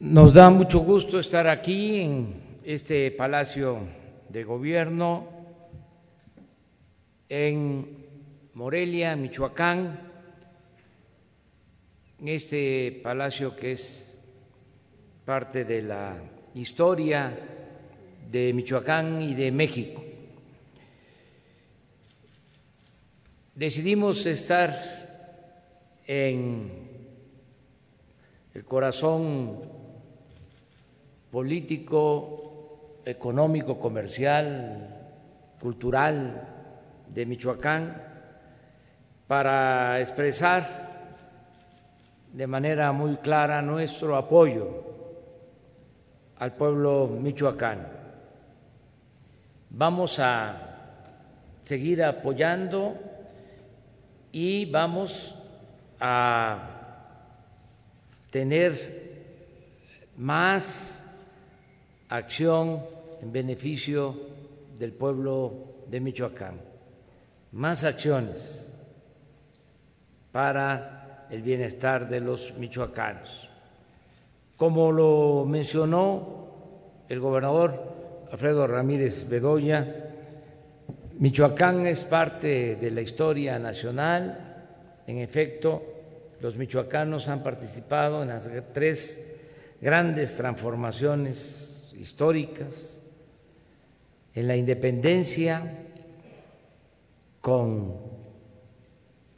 Nos da mucho gusto estar aquí en este Palacio de Gobierno en Morelia, Michoacán, en este palacio que es parte de la historia de Michoacán y de México. Decidimos estar en el corazón político, económico, comercial, cultural de Michoacán para expresar de manera muy clara nuestro apoyo al pueblo michoacano. Vamos a seguir apoyando y vamos a tener más acción en beneficio del pueblo de Michoacán, más acciones para el bienestar de los michoacanos. Como lo mencionó el gobernador Alfredo Ramírez Bedoya, Michoacán es parte de la historia nacional. En efecto, los michoacanos han participado en las tres grandes transformaciones históricas, en la independencia con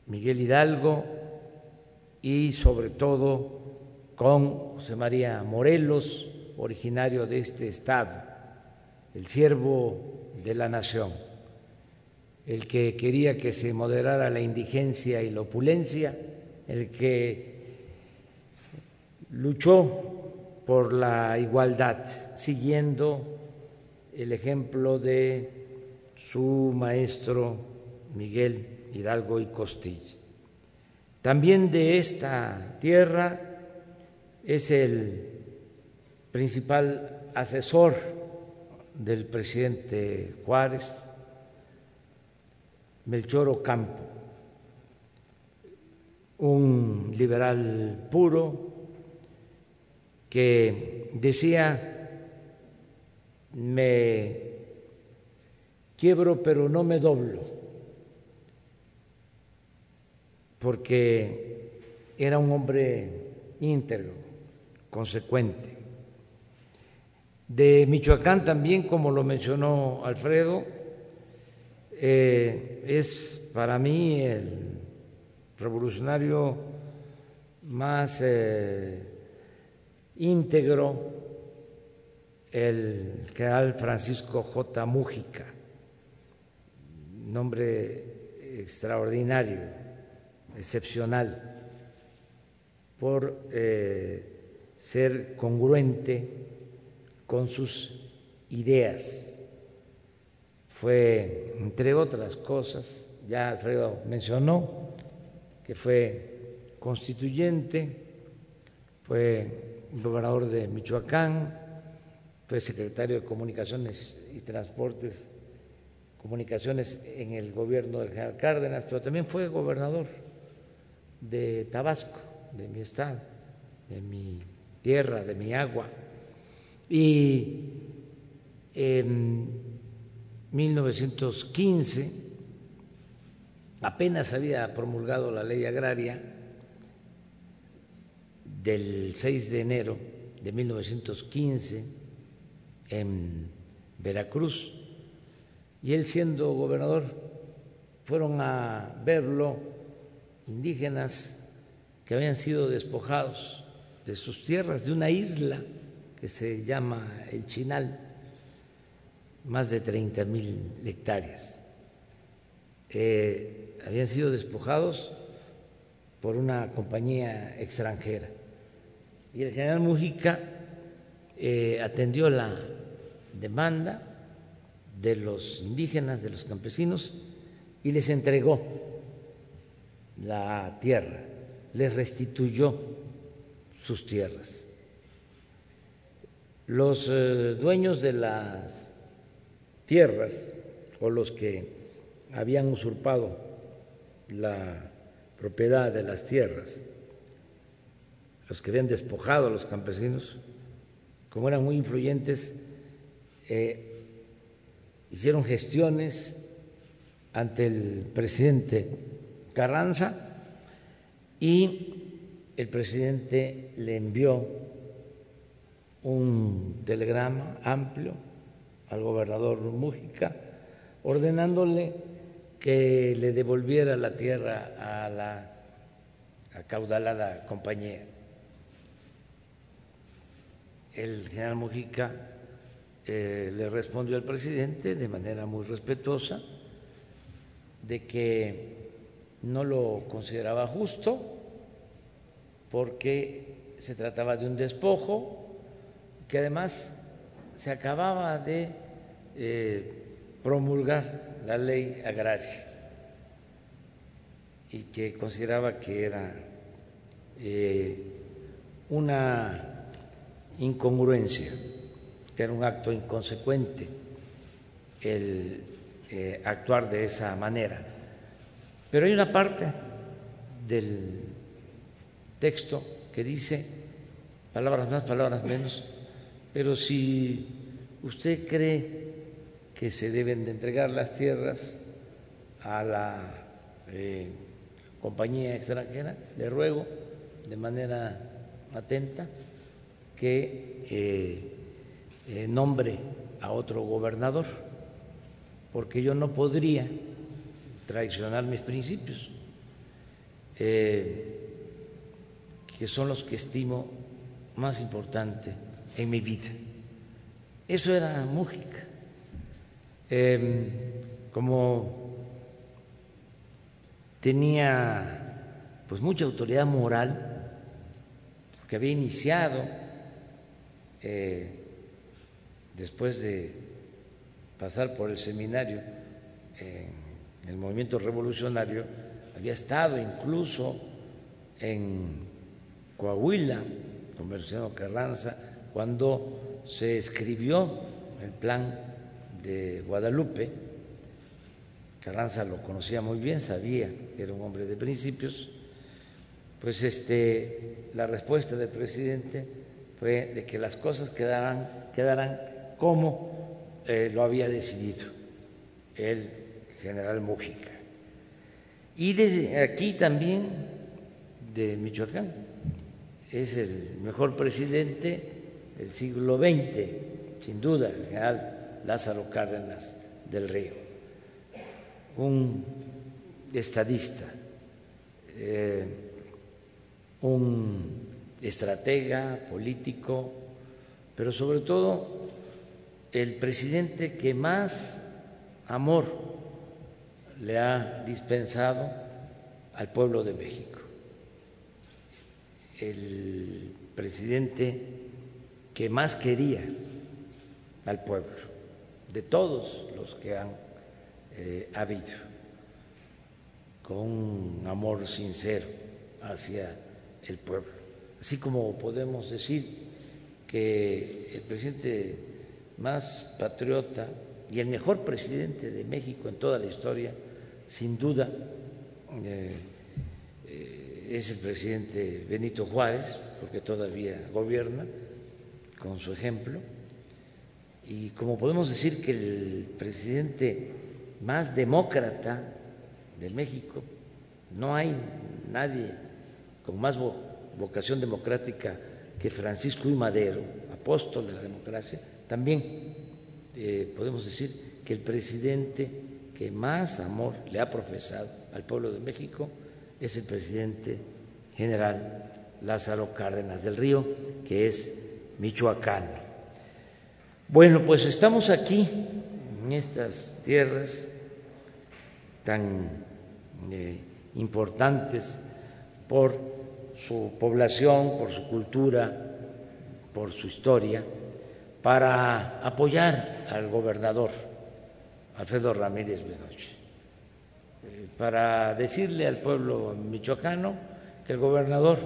Miguel Hidalgo y sobre todo con José María Morelos, originario de este estado, el siervo de la nación el que quería que se moderara la indigencia y la opulencia, el que luchó por la igualdad, siguiendo el ejemplo de su maestro Miguel Hidalgo y Costilla. También de esta tierra es el principal asesor del presidente Juárez, Melchor Ocampo, un liberal puro que decía, me quiebro pero no me doblo, porque era un hombre íntegro, consecuente. De Michoacán también, como lo mencionó Alfredo, eh, es para mí el revolucionario más eh, íntegro, el general Francisco J. Mújica, nombre extraordinario, excepcional, por eh, ser congruente con sus ideas fue, entre otras cosas, ya Alfredo mencionó, que fue constituyente, fue gobernador de Michoacán, fue secretario de Comunicaciones y Transportes, Comunicaciones en el gobierno del general Cárdenas, pero también fue gobernador de Tabasco, de mi estado, de mi tierra, de mi agua. Y 1915 apenas había promulgado la ley agraria del 6 de enero de 1915 en Veracruz y él siendo gobernador fueron a verlo indígenas que habían sido despojados de sus tierras, de una isla que se llama el Chinal más de 30 mil hectáreas. Eh, habían sido despojados por una compañía extranjera. Y el general Mujica eh, atendió la demanda de los indígenas, de los campesinos, y les entregó la tierra, les restituyó sus tierras. Los eh, dueños de las tierras o los que habían usurpado la propiedad de las tierras, los que habían despojado a los campesinos, como eran muy influyentes, eh, hicieron gestiones ante el presidente Carranza y el presidente le envió un telegrama amplio al gobernador Mújica ordenándole que le devolviera la tierra a la acaudalada compañía. El general Mujica eh, le respondió al presidente de manera muy respetuosa de que no lo consideraba justo porque se trataba de un despojo que además se acababa de eh, promulgar la ley agraria y que consideraba que era eh, una incongruencia, que era un acto inconsecuente el eh, actuar de esa manera. Pero hay una parte del texto que dice, palabras más, palabras menos, pero si usted cree que se deben de entregar las tierras a la eh, compañía extranjera, le ruego de manera atenta que eh, eh, nombre a otro gobernador, porque yo no podría traicionar mis principios, que son los que estimo más importante en mi vida. Eso era Mújica. Como tenía pues mucha autoridad moral, porque había iniciado eh, después de pasar por el seminario en el movimiento revolucionario, había estado incluso en Coahuila con Venustiano Carranza cuando se escribió el plan de Guadalupe. Carranza lo conocía muy bien, sabía que era un hombre de principios. Pues este, la respuesta del presidente fue de que las cosas quedaran, quedaran como eh, lo había decidido el general Mújica. Y desde aquí también de Michoacán, es el mejor presidente del siglo XX, sin duda, el general Lázaro Cárdenas del Río, un estadista, eh, un estratega político, pero sobre todo el presidente que más amor le ha dispensado al pueblo de México, el presidente que más quería al pueblo de todos los que han eh, habido, con amor sincero hacia el pueblo. Así como podemos decir que el presidente más patriota y el mejor presidente de México en toda la historia, sin duda, eh, eh, es el presidente Benito Juárez, porque todavía gobierna con su ejemplo. Y como podemos decir que el presidente más demócrata de México, no hay nadie con más vocación democrática que Francisco I. Madero, apóstol de la democracia, también eh, podemos decir que el presidente que más amor le ha profesado al pueblo de México es el presidente general Lázaro Cárdenas del Río, que es michoacano. Bueno, pues estamos aquí, en estas tierras tan eh, importantes por su población, por su cultura, por su historia, para apoyar al gobernador Alfredo Ramírez Bedoya, eh, para decirle al pueblo michoacano que el gobernador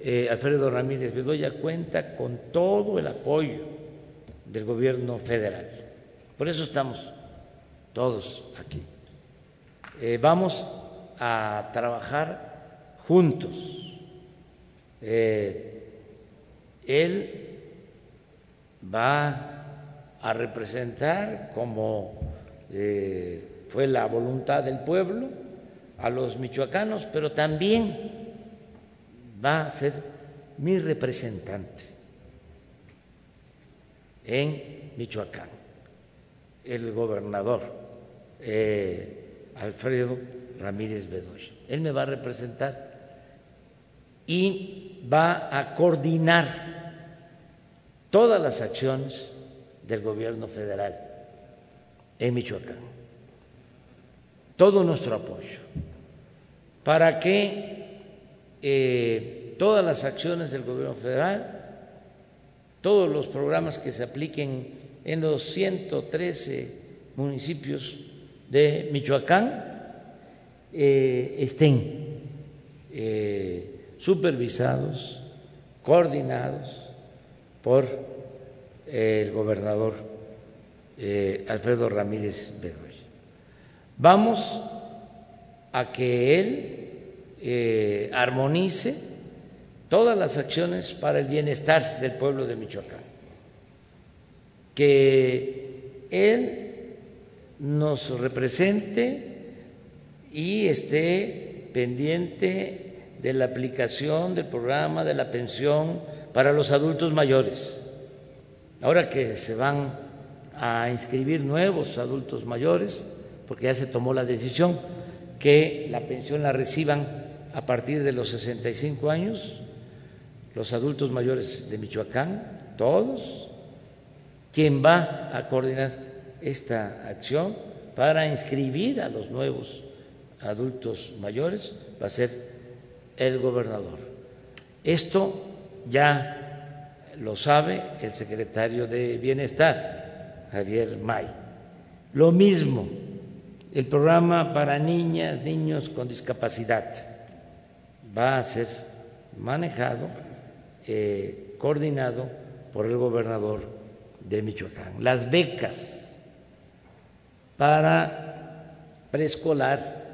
eh, Alfredo Ramírez Bedoya cuenta con todo el apoyo del gobierno federal. Por eso estamos todos aquí. Eh, vamos a trabajar juntos. Eh, él va a representar como eh, fue la voluntad del pueblo a los michoacanos, pero también va a ser mi representante en Michoacán, el gobernador eh, Alfredo Ramírez Bedoya. Él me va a representar y va a coordinar todas las acciones del gobierno federal en Michoacán. Todo nuestro apoyo para que eh, todas las acciones del gobierno federal, todos los programas que se apliquen en los 113 municipios de Michoacán eh, estén eh, supervisados, coordinados por el gobernador eh, Alfredo Ramírez Bedoya. Vamos a que él eh, armonice todas las acciones para el bienestar del pueblo de Michoacán, que él nos represente y esté pendiente de la aplicación del programa de la pensión para los adultos mayores. Ahora que se van a inscribir nuevos adultos mayores, porque ya se tomó la decisión que la pensión la reciban a partir de los 65 años, los adultos mayores de Michoacán, todos. ¿Quién va a coordinar esta acción para inscribir a los nuevos adultos mayores va a ser el gobernador. Esto ya lo sabe el secretario de Bienestar, Javier May. Lo mismo, el programa para niñas, niños con discapacidad va a ser manejado, eh, coordinado por el gobernador de Michoacán. Las becas para preescolar,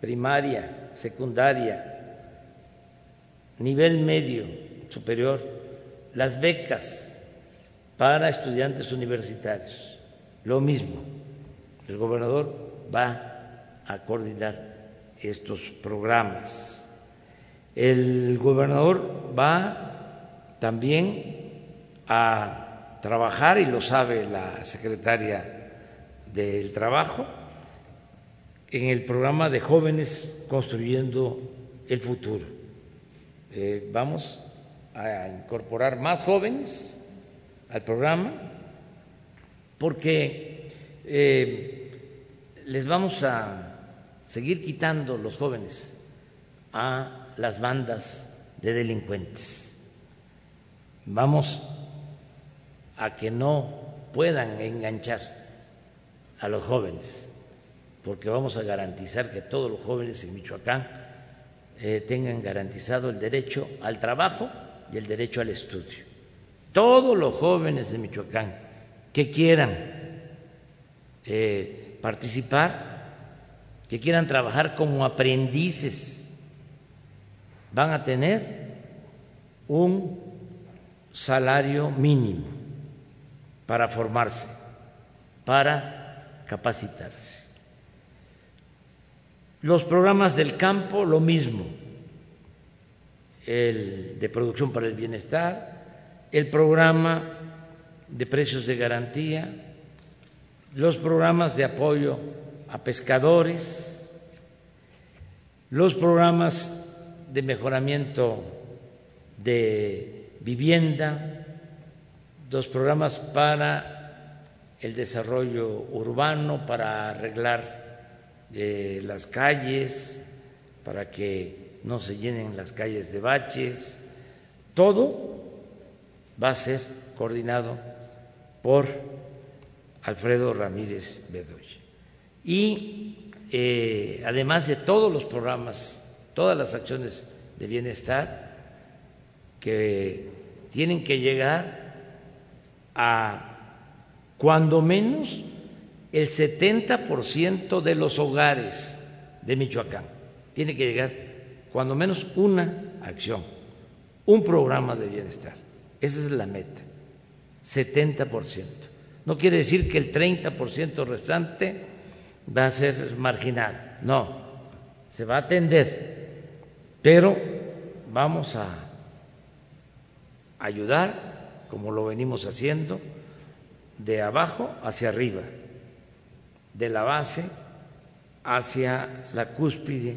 primaria, secundaria, nivel medio, superior, las becas para estudiantes universitarios. Lo mismo, el gobernador va a coordinar estos programas. El gobernador va también a trabajar, y lo sabe la secretaria del Trabajo, en el programa de jóvenes construyendo el futuro. Eh, vamos a incorporar más jóvenes al programa porque eh, les vamos a seguir quitando los jóvenes a las bandas de delincuentes. Vamos a que no puedan enganchar a los jóvenes, porque vamos a garantizar que todos los jóvenes en Michoacán eh, tengan garantizado el derecho al trabajo y el derecho al estudio todos los jóvenes de Michoacán que quieran eh, participar, que quieran trabajar como aprendices, van a tener un salario mínimo para formarse, para capacitarse. Los programas del campo, lo mismo, el de producción para el bienestar, el programa de precios de garantía, los programas de apoyo a pescadores, los programas de mejoramiento de vivienda, los programas para el desarrollo urbano, para arreglar las calles, para que no se llenen las calles de baches, todo va a ser coordinado por Alfredo Ramírez Bedoya. Y eh, además de todos los programas, todas las acciones de bienestar que tienen que llegar a cuando menos el 70% de los hogares de Michoacán. Tiene que llegar cuando menos una acción, un programa de bienestar. Esa es la meta. 70%. No quiere decir que el 30% restante va a ser marginado, no, se va a atender, pero vamos a ayudar, como lo venimos haciendo, de abajo hacia arriba, de la base hacia la cúspide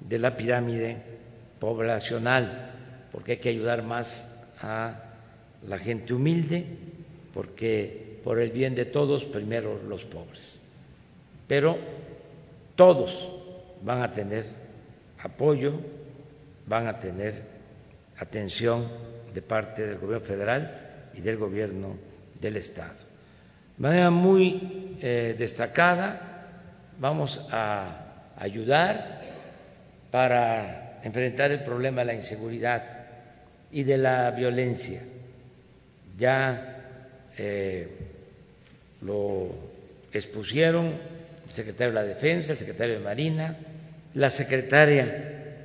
de la pirámide poblacional, porque hay que ayudar más a la gente humilde, porque por el bien de todos, primero los pobres. Pero todos van a tener apoyo, van a tener atención de parte del gobierno federal y del gobierno del Estado. De manera muy eh, destacada, vamos a ayudar para enfrentar el problema de la inseguridad y de la violencia. Ya eh, lo expusieron el secretario de la Defensa, el secretario de Marina, la secretaria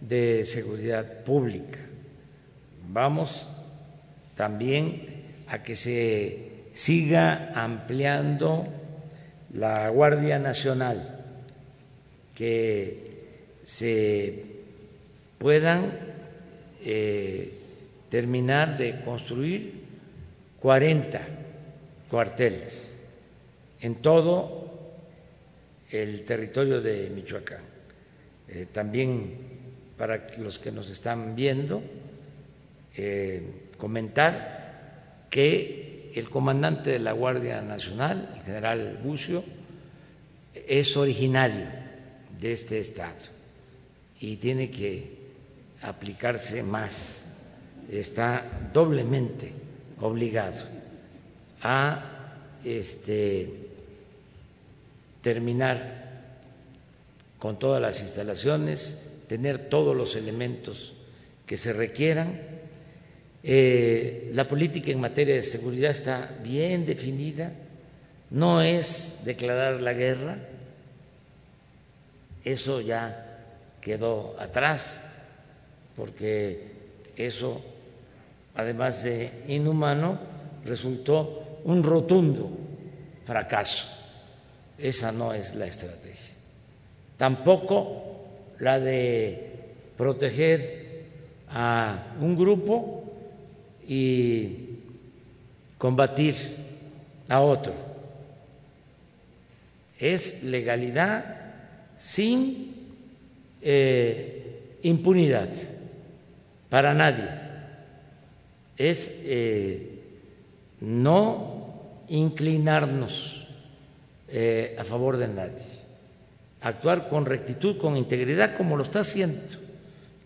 de Seguridad Pública. Vamos también a que se siga ampliando la Guardia Nacional, que se puedan eh, terminar de construir 40 cuarteles en todo el territorio de Michoacán. Eh, también para los que nos están viendo, eh, comentar que el comandante de la Guardia Nacional, el general Bucio, es originario de este estado y tiene que aplicarse más, está doblemente obligado a este, terminar con todas las instalaciones, tener todos los elementos que se requieran. Eh, la política en materia de seguridad está bien definida, no es declarar la guerra, eso ya quedó atrás, porque eso, además de inhumano, resultó un rotundo fracaso. Esa no es la estrategia. Tampoco la de proteger a un grupo y combatir a otro. Es legalidad sin eh, impunidad para nadie. Es eh, no inclinarnos eh, a favor de nadie, actuar con rectitud, con integridad, como lo está haciendo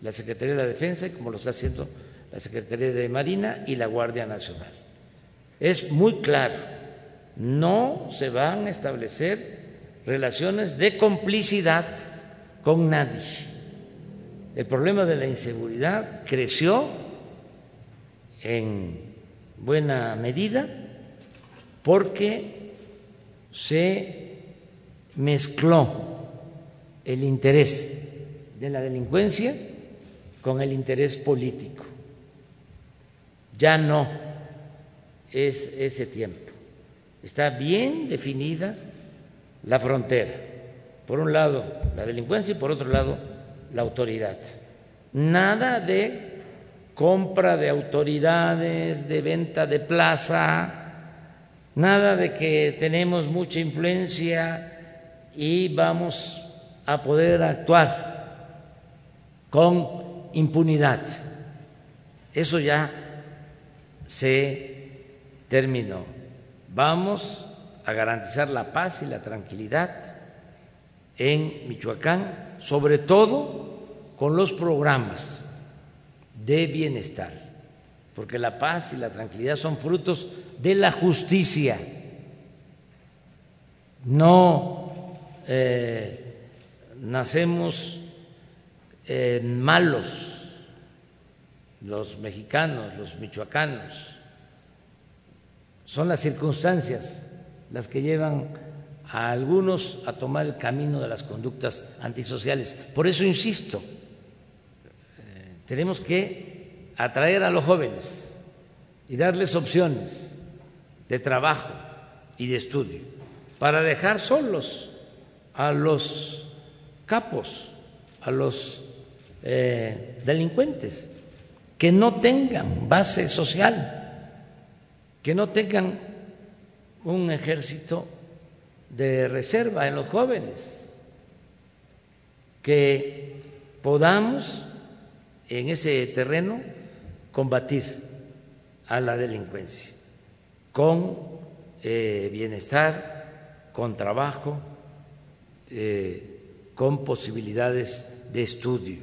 la Secretaría de la Defensa y como lo está haciendo la Secretaría de Marina y la Guardia Nacional. Es muy claro, no se van a establecer relaciones de complicidad con nadie. El problema de la inseguridad creció en buena medida porque se mezcló el interés de la delincuencia con el interés político. Ya no es ese tiempo. Está bien definida la frontera. Por un lado, la delincuencia y por otro lado, la autoridad. Nada de compra de autoridades, de venta de plaza, nada de que tenemos mucha influencia y vamos a poder actuar con impunidad. Eso ya se terminó. Vamos a garantizar la paz y la tranquilidad en Michoacán, sobre todo con los programas de bienestar, porque la paz y la tranquilidad son frutos de la justicia, no eh, nacemos malos los mexicanos, los michoacanos, son las circunstancias las que llevan a algunos a tomar el camino de las conductas antisociales. Por eso insisto, eh, tenemos que atraer a los jóvenes y darles opciones de trabajo y de estudio, para dejar solos a los capos, a los eh, delincuentes, que no tengan base social, que no tengan un ejército de reserva en los jóvenes, que podamos en ese terreno combatir a la delincuencia con eh, bienestar, con trabajo, eh, con posibilidades de estudio.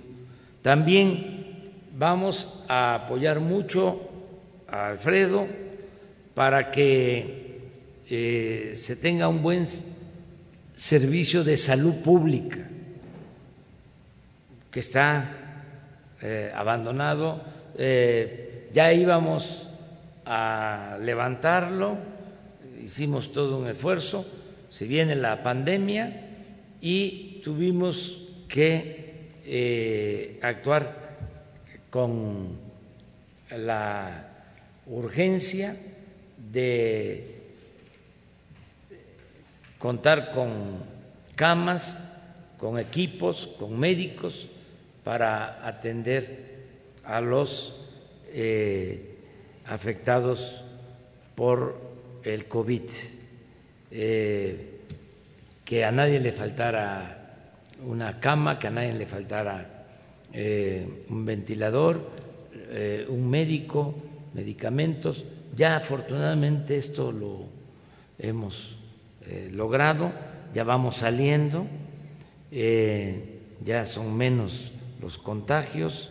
También vamos a apoyar mucho a Alfredo para que eh, se tenga un buen servicio de salud pública que está abandonado. ya íbamos a levantarlo, hicimos todo un esfuerzo, se viene la pandemia y tuvimos que eh, actuar con la urgencia de contar con camas, con equipos, con médicos para atender a los eh, afectados por el COVID, eh, que a nadie le faltara una cama, que a nadie le faltara eh, un ventilador, eh, un médico, medicamentos. Ya afortunadamente esto lo hemos logrado, ya vamos saliendo, ya son menos los contagios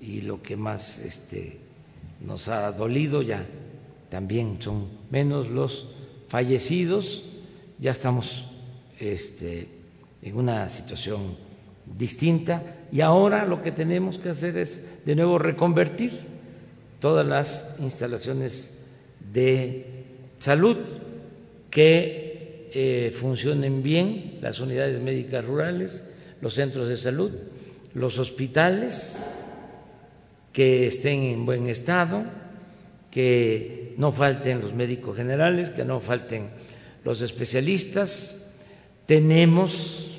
y lo que más este, nos ha dolido, ya también son menos los fallecidos, ya estamos este, en una situación distinta y ahora lo que tenemos que hacer es de nuevo reconvertir todas las instalaciones de salud que eh, funcionen bien, las unidades médicas rurales, los centros de salud, los hospitales, que estén en buen estado, que no falten los médicos generales, que no falten los especialistas. Tenemos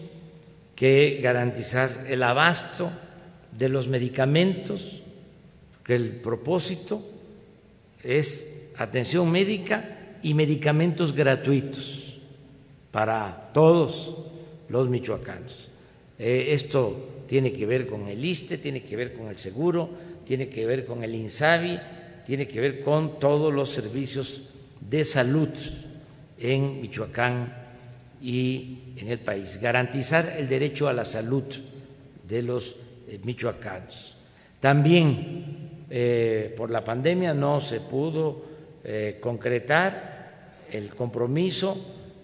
que garantizar el abasto de los medicamentos, que el propósito es atención médica y medicamentos gratuitos para todos los michoacanos. Eh, esto tiene que ver con el ISTE, tiene que ver con el seguro, tiene que ver con el INSABI, tiene que ver con todos los servicios de salud en Michoacán y en el país. Garantizar el derecho a la salud de los eh, michoacanos. También eh, por la pandemia no se pudo eh, concretar el compromiso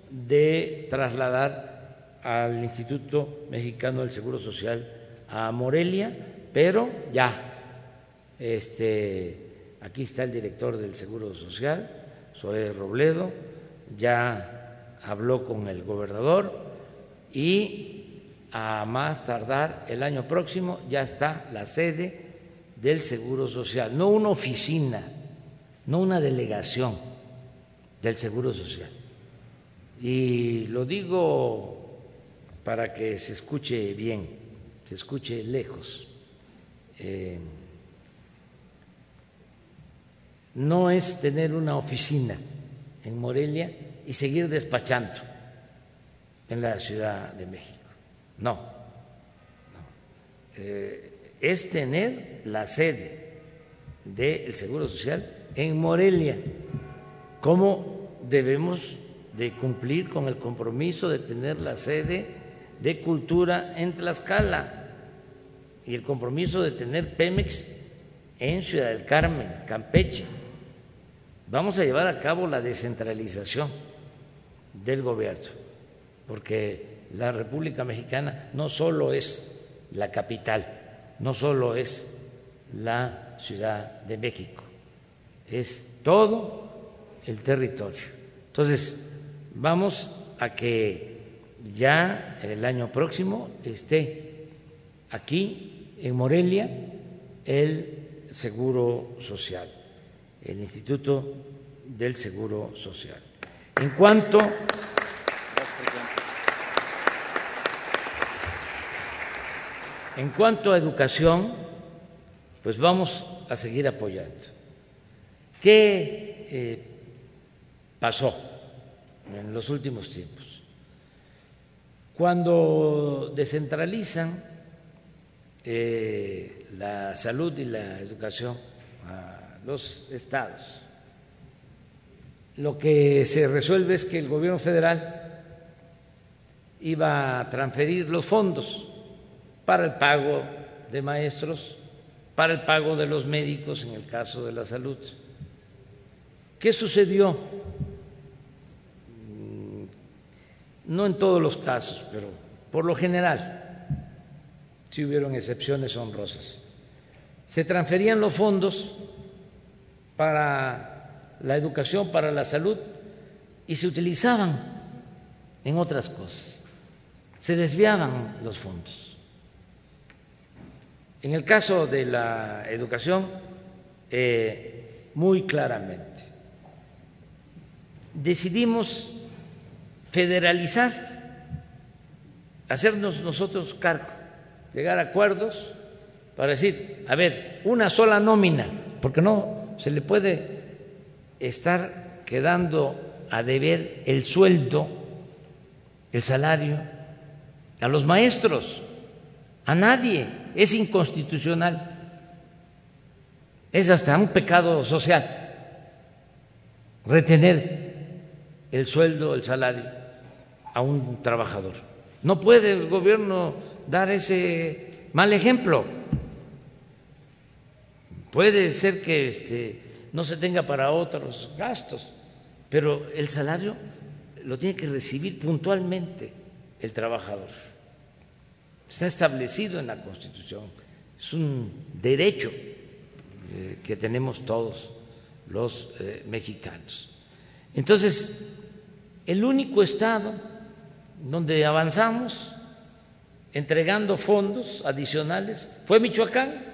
de trasladar al Instituto Mexicano del Seguro Social a Morelia, pero ya este, aquí está el director del Seguro Social, Zoé Robledo, ya habló con el gobernador y a más tardar el año próximo ya está la sede del Seguro Social, no una oficina, no una delegación del Seguro Social. Y lo digo para que se escuche bien, se escuche lejos. Eh, no es tener una oficina en Morelia y seguir despachando en la Ciudad de México. No, eh, es tener la sede del Seguro Social en Morelia. ¿Cómo debemos de cumplir con el compromiso de tener la sede de cultura en Tlaxcala y el compromiso de tener Pemex en Ciudad del Carmen, Campeche? Vamos a llevar a cabo la descentralización del gobierno, porque la República Mexicana no solo es la capital, no solo es la Ciudad de México, es todo el territorio. Entonces, vamos a que ya el año próximo esté aquí en Morelia el Seguro Social el Instituto del Seguro Social. En cuanto En cuanto a educación, pues vamos a seguir apoyando. ¿Qué eh, pasó en los últimos tiempos? Cuando descentralizan eh, la salud y la educación a los estados, lo que se resuelve es que el gobierno federal iba a transferir los fondos para el pago de maestros, para el pago de los médicos en el caso de la salud. ¿Qué sucedió? Mm, no en todos los casos, pero por lo general, sí hubieron excepciones honrosas. Se transferían los fondos para la educación, para la salud, y se utilizaban en otras cosas. Se desviaban los fondos. En el caso de la educación, eh, muy claramente, decidimos federalizar, hacernos nosotros cargo, llegar a acuerdos para decir, a ver, una sola nómina, porque no se le puede estar quedando a deber el sueldo, el salario a los maestros, a nadie es inconstitucional, es hasta un pecado social retener el sueldo, el salario a un trabajador. No puede el gobierno dar ese mal ejemplo. Puede ser que este, no se tenga para otros gastos, pero el salario lo tiene que recibir puntualmente el trabajador. Está establecido en la Constitución. Es un derecho eh, que tenemos todos los eh, mexicanos. Entonces, el único Estado donde avanzamos entregando fondos adicionales fue Michoacán.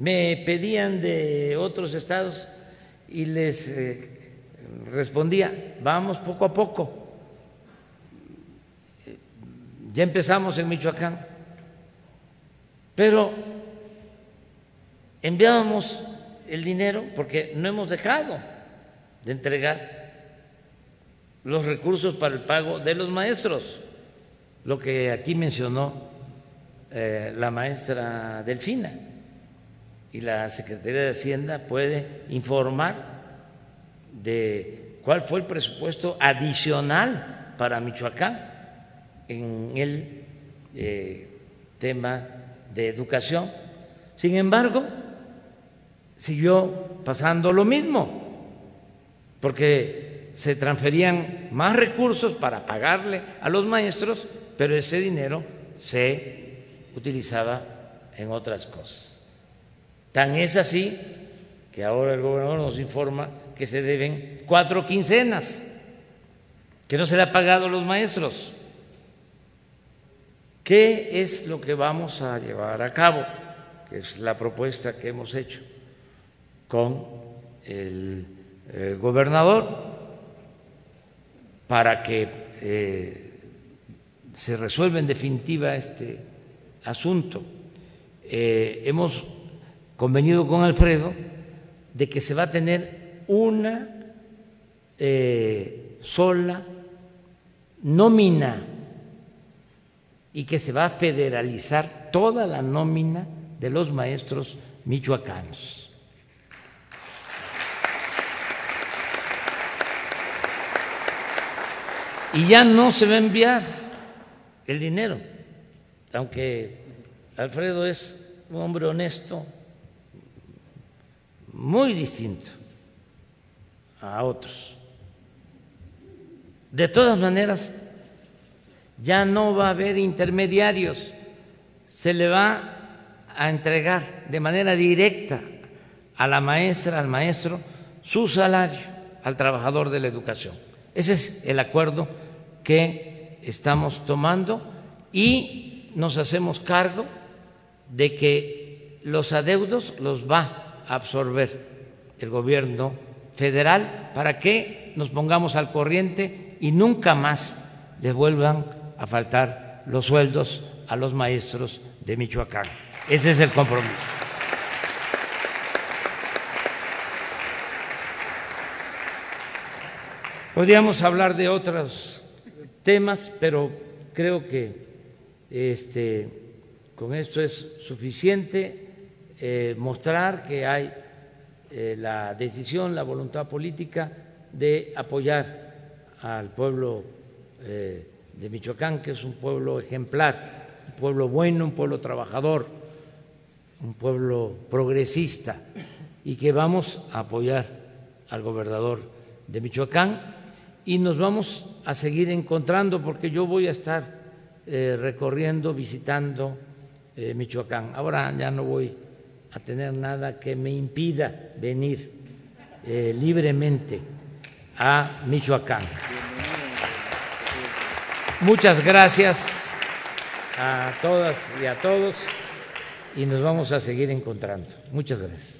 Me pedían de otros estados y les eh, respondía, vamos poco a poco. Ya empezamos en Michoacán, pero enviábamos el dinero porque no hemos dejado de entregar los recursos para el pago de los maestros, lo que aquí mencionó eh, la maestra Delfina. Y la Secretaría de Hacienda puede informar de cuál fue el presupuesto adicional para Michoacán en el eh, tema de educación. Sin embargo, siguió pasando lo mismo, porque se transferían más recursos para pagarle a los maestros, pero ese dinero se utilizaba en otras cosas. Tan es así que ahora el gobernador nos informa que se deben cuatro quincenas, que no se le ha pagado a los maestros. ¿Qué es lo que vamos a llevar a cabo? Que es la propuesta que hemos hecho con el, eh, gobernador para que eh, se resuelva en definitiva este asunto. Eh, hemos convenido con Alfredo de que se va a tener una sola nómina y que se va a federalizar toda la nómina de los maestros michoacanos. Y ya no se va a enviar el dinero, aunque Alfredo es un hombre honesto, muy distinto a otros. De todas maneras, ya no va a haber intermediarios, se le va a entregar de manera directa a la maestra, al maestro, su salario al trabajador de la educación. Ese es el acuerdo que estamos tomando y nos hacemos cargo de que los adeudos los va absorber el gobierno federal para que nos pongamos al corriente y nunca más les vuelvan a faltar los sueldos a los maestros de Michoacán. Ese es el compromiso. Podríamos hablar de otros temas, pero creo que este, con esto es suficiente eh, mostrar que hay eh, la decisión, la voluntad política de apoyar al pueblo eh, de Michoacán, que es un pueblo ejemplar, un pueblo bueno, un pueblo trabajador, un pueblo progresista, y que vamos a apoyar al gobernador de Michoacán y nos vamos a seguir encontrando porque yo voy a estar recorriendo, visitando Michoacán. Ahora ya no voy a tener nada que me impida venir eh, libremente a Michoacán. Muchas gracias a todas y a todos y nos vamos a seguir encontrando. Muchas gracias.